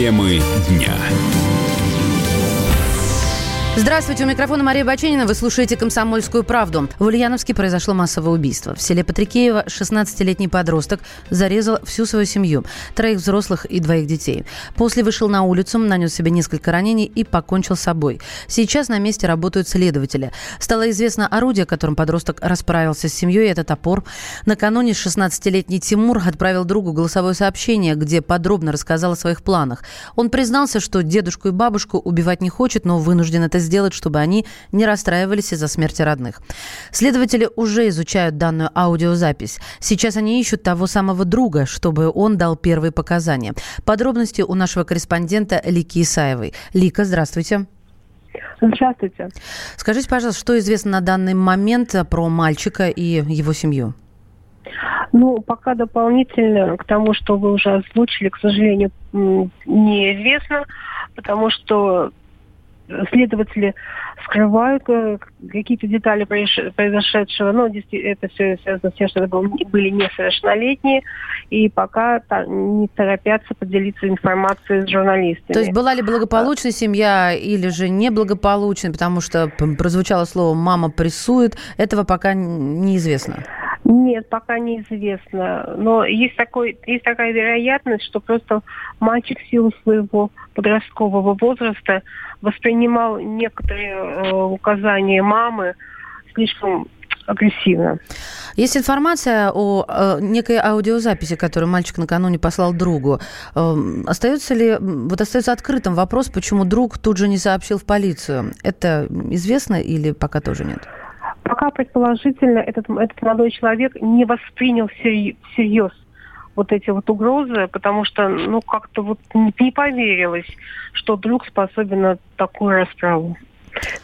Темы дня. Здравствуйте, у микрофона Мария Баченина. Вы слушаете «Комсомольскую правду». В Ульяновске произошло массовое убийство. В селе Патрикеево 16-летний подросток зарезал всю свою семью, троих взрослых и двоих детей. После вышел на улицу, нанес себе несколько ранений и покончил с собой. Сейчас на месте работают следователи. Стало известно орудие, которым подросток расправился с семьей, это топор. Накануне 16-летний Тимур отправил другу голосовое сообщение, где подробно рассказал о своих планах. Он признался, что дедушку и бабушку убивать не хочет, но вынужден это сделать, чтобы они не расстраивались из-за смерти родных. Следователи уже изучают данную аудиозапись. Сейчас они ищут того самого друга, чтобы он дал первые показания. Подробности у нашего корреспондента Лики Исаевой. Лика, здравствуйте. Здравствуйте. Скажите, пожалуйста, что известно на данный момент про мальчика и его семью? Ну, пока дополнительно к тому, что вы уже озвучили, к сожалению, неизвестно, потому что следователи скрывают э, какие-то детали произошедшего. Но это все связано с тем, что это были несовершеннолетние, и пока не торопятся поделиться информацией с журналистами. То есть была ли благополучная семья или же неблагополучная, потому что прозвучало слово «мама прессует», этого пока неизвестно. Нет, пока неизвестно. Но есть, такой, есть такая вероятность, что просто мальчик в силу своего подросткового возраста воспринимал некоторые э, указания мамы слишком агрессивно. Есть информация о, о некой аудиозаписи, которую мальчик накануне послал другу. Э, остается ли, вот остается открытым вопрос, почему друг тут же не сообщил в полицию? Это известно или пока тоже нет? Пока предположительно этот, этот молодой человек не воспринял всерьез вот эти вот угрозы, потому что, ну, как-то вот не, поверилось, что друг способен на такую расправу.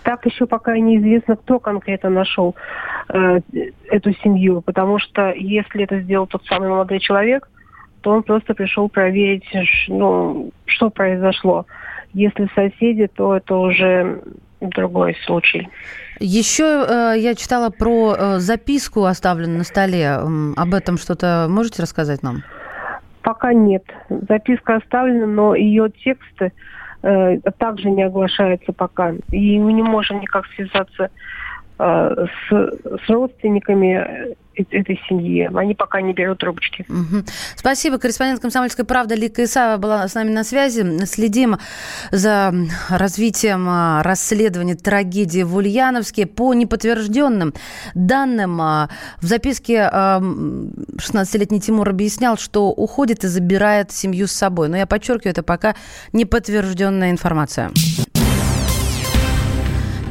Так еще пока неизвестно, кто конкретно нашел э, эту семью, потому что если это сделал тот самый молодой человек, то он просто пришел проверить, ну, что произошло. Если соседи, то это уже другой случай. Еще э, я читала про э, записку, оставленную на столе. Об этом что-то можете рассказать нам? Пока нет. Записка оставлена, но ее тексты э, также не оглашаются пока. И мы не можем никак связаться с, с родственниками этой семьи. Они пока не берут трубочки. Угу. Спасибо. Корреспондент «Комсомольской правды» Лика Исава была с нами на связи. Следим за развитием а, расследования трагедии в Ульяновске. По неподтвержденным данным, а, в записке 16-летний а, Тимур объяснял, что уходит и забирает семью с собой. Но я подчеркиваю, это пока неподтвержденная информация.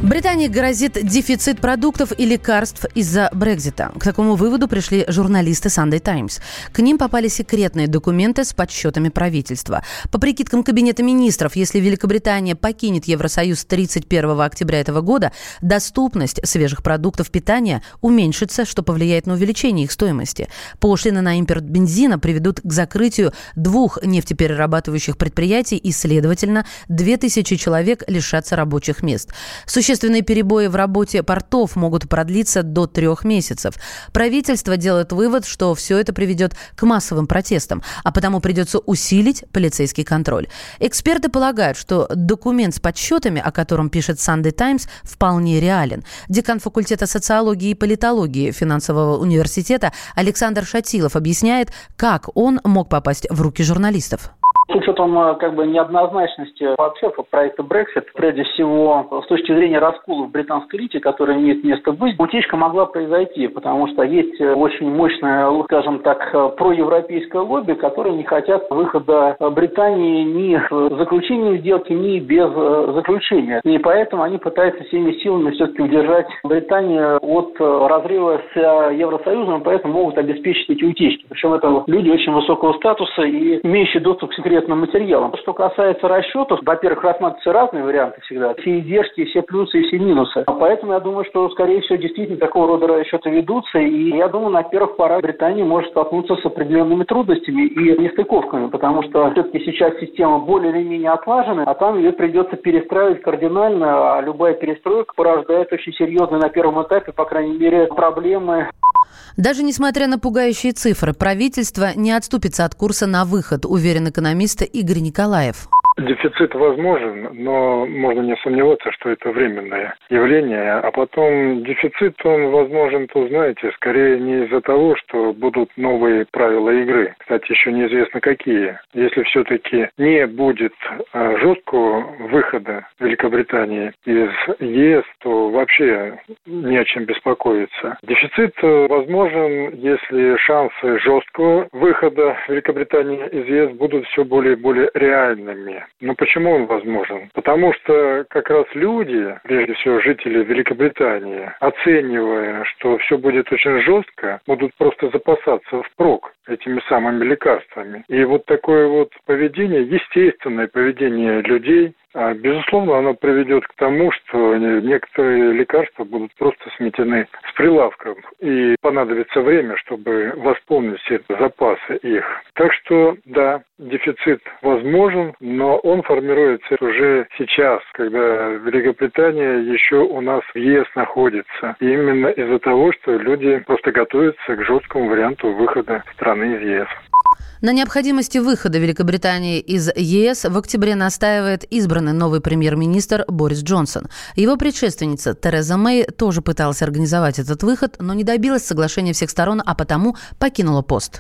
Британии грозит дефицит продуктов и лекарств из-за Брекзита. К такому выводу пришли журналисты Sunday Times. К ним попали секретные документы с подсчетами правительства. По прикидкам Кабинета министров, если Великобритания покинет Евросоюз 31 октября этого года, доступность свежих продуктов питания уменьшится, что повлияет на увеличение их стоимости. Пошлины на импорт бензина приведут к закрытию двух нефтеперерабатывающих предприятий и, следовательно, 2000 человек лишатся рабочих мест. Существенно Существенные перебои в работе портов могут продлиться до трех месяцев. Правительство делает вывод, что все это приведет к массовым протестам, а потому придется усилить полицейский контроль. Эксперты полагают, что документ с подсчетами, о котором пишет Sunday Times, вполне реален. Декан факультета социологии и политологии финансового университета Александр Шатилов объясняет, как он мог попасть в руки журналистов. С учетом э, как бы неоднозначности вообще проекта Brexit, прежде всего с точки зрения раскола в британской элите, который имеет место быть, утечка могла произойти, потому что есть э, очень мощное, скажем так, э, проевропейское лобби, которые не хотят выхода Британии ни в заключении сделки, ни без заключения. И поэтому они пытаются всеми силами все-таки удержать Британию от разрыва с Евросоюзом, поэтому могут обеспечить эти утечки. Причем это люди очень высокого статуса и имеющие доступ к секретным конкретным материалом. Что касается расчетов, во-первых, рассматриваются разные варианты всегда. Все издержки, все плюсы и все минусы. А поэтому я думаю, что, скорее всего, действительно такого рода расчеты ведутся. И я думаю, на первых порах Британия может столкнуться с определенными трудностями и нестыковками, потому что все-таки сейчас система более или менее отлажена, а там ее придется перестраивать кардинально, а любая перестройка порождает очень серьезные на первом этапе, по крайней мере, проблемы Даже несмотря на пугающие цифры, правительство не отступится от курса на выход, уверен экономист Игорь Николаев. Дефицит возможен, но можно не сомневаться, что это временное явление. А потом дефицит, он возможен, то знаете, скорее не из-за того, что будут новые правила игры. Кстати, еще неизвестно какие. Если все-таки не будет а, жесткого выхода Великобритании из ЕС, то вообще не о чем беспокоиться. Дефицит возможен, если шансы жесткого выхода Великобритании из ЕС будут все более и более реальными. Но почему он возможен? Потому что как раз люди, прежде всего жители Великобритании, оценивая, что все будет очень жестко, будут просто запасаться впрок этими самыми лекарствами. И вот такое вот поведение, естественное поведение людей, безусловно, оно приведет к тому, что некоторые лекарства будут просто сметены с прилавком, и понадобится время, чтобы восполнить все запасы их. Так что, да, дефицит возможен, но он формируется уже сейчас, когда Великобритания еще у нас в ЕС находится. И именно из-за того, что люди просто готовятся к жесткому варианту выхода страны из ЕС. На необходимости выхода Великобритании из ЕС в октябре настаивает избранный новый премьер-министр Борис Джонсон. Его предшественница Тереза Мэй тоже пыталась организовать этот выход, но не добилась соглашения всех сторон, а потому покинула пост.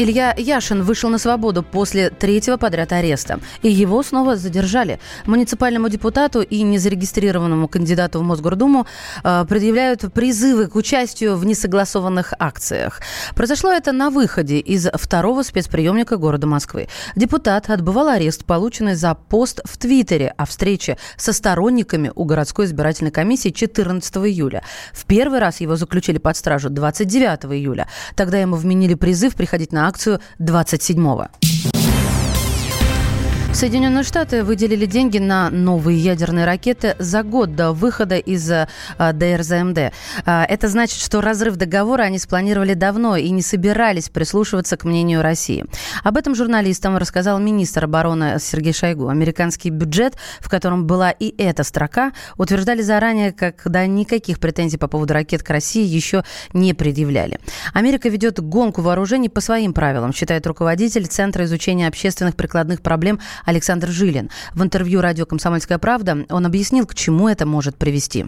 Илья Яшин вышел на свободу после третьего подряд ареста. И его снова задержали. Муниципальному депутату и незарегистрированному кандидату в Мосгордуму э, предъявляют призывы к участию в несогласованных акциях. Произошло это на выходе из второго спецприемника города Москвы. Депутат отбывал арест, полученный за пост в Твиттере о встрече со сторонниками у городской избирательной комиссии 14 июля. В первый раз его заключили под стражу 29 июля. Тогда ему вменили призыв приходить на акцию 27-го. Соединенные Штаты выделили деньги на новые ядерные ракеты за год до выхода из а, ДРЗМД. А, это значит, что разрыв договора они спланировали давно и не собирались прислушиваться к мнению России. Об этом журналистам рассказал министр обороны Сергей Шойгу. Американский бюджет, в котором была и эта строка, утверждали заранее, когда никаких претензий по поводу ракет к России еще не предъявляли. Америка ведет гонку вооружений по своим правилам, считает руководитель Центра изучения общественных прикладных проблем Александр Жилин. В интервью радио «Комсомольская правда» он объяснил, к чему это может привести.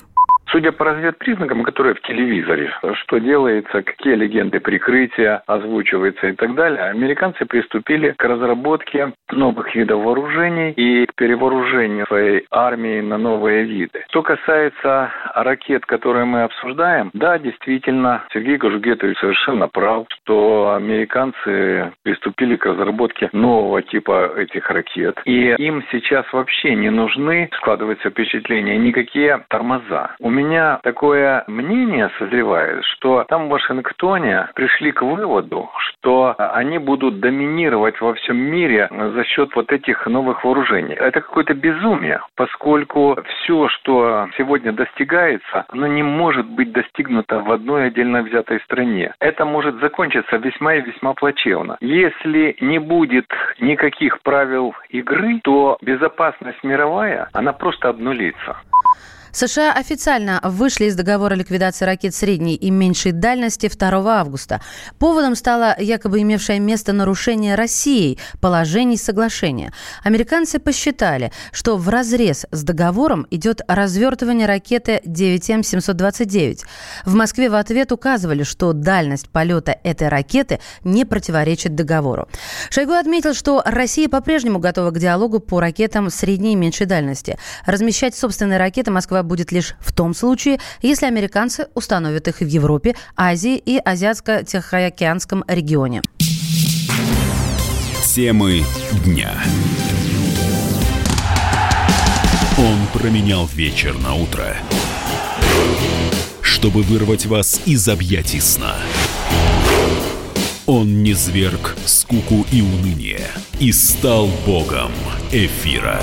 Судя по разведпризнакам, которые в телевизоре, что делается, какие легенды прикрытия озвучиваются и так далее, американцы приступили к разработке новых видов вооружений и к перевооружению своей армии на новые виды. Что касается ракет, которые мы обсуждаем, да, действительно, Сергей Гажугетович совершенно прав, что американцы приступили к разработке нового типа этих ракет. И им сейчас вообще не нужны, складывается впечатление, никакие тормоза. У меня такое мнение созревает, что там в Вашингтоне пришли к выводу, что они будут доминировать во всем мире за счет вот этих новых вооружений. Это какое-то безумие, поскольку все, что сегодня достигается, оно не может быть достигнуто в одной отдельно взятой стране. Это может закончиться весьма и весьма плачевно. Если не будет никаких правил игры, то безопасность мировая, она просто обнулится. США официально вышли из договора ликвидации ракет средней и меньшей дальности 2 августа. Поводом стало якобы имевшее место нарушение Россией положений соглашения. Американцы посчитали, что в разрез с договором идет развертывание ракеты 9М729. В Москве в ответ указывали, что дальность полета этой ракеты не противоречит договору. Шойгу отметил, что Россия по-прежнему готова к диалогу по ракетам средней и меньшей дальности. Размещать собственные ракеты Москва будет лишь в том случае, если американцы установят их в Европе, Азии и Азиатско-Тихоокеанском регионе. Темы дня. Он променял вечер на утро, чтобы вырвать вас из объятий сна. Он не зверг скуку и уныние и стал богом эфира.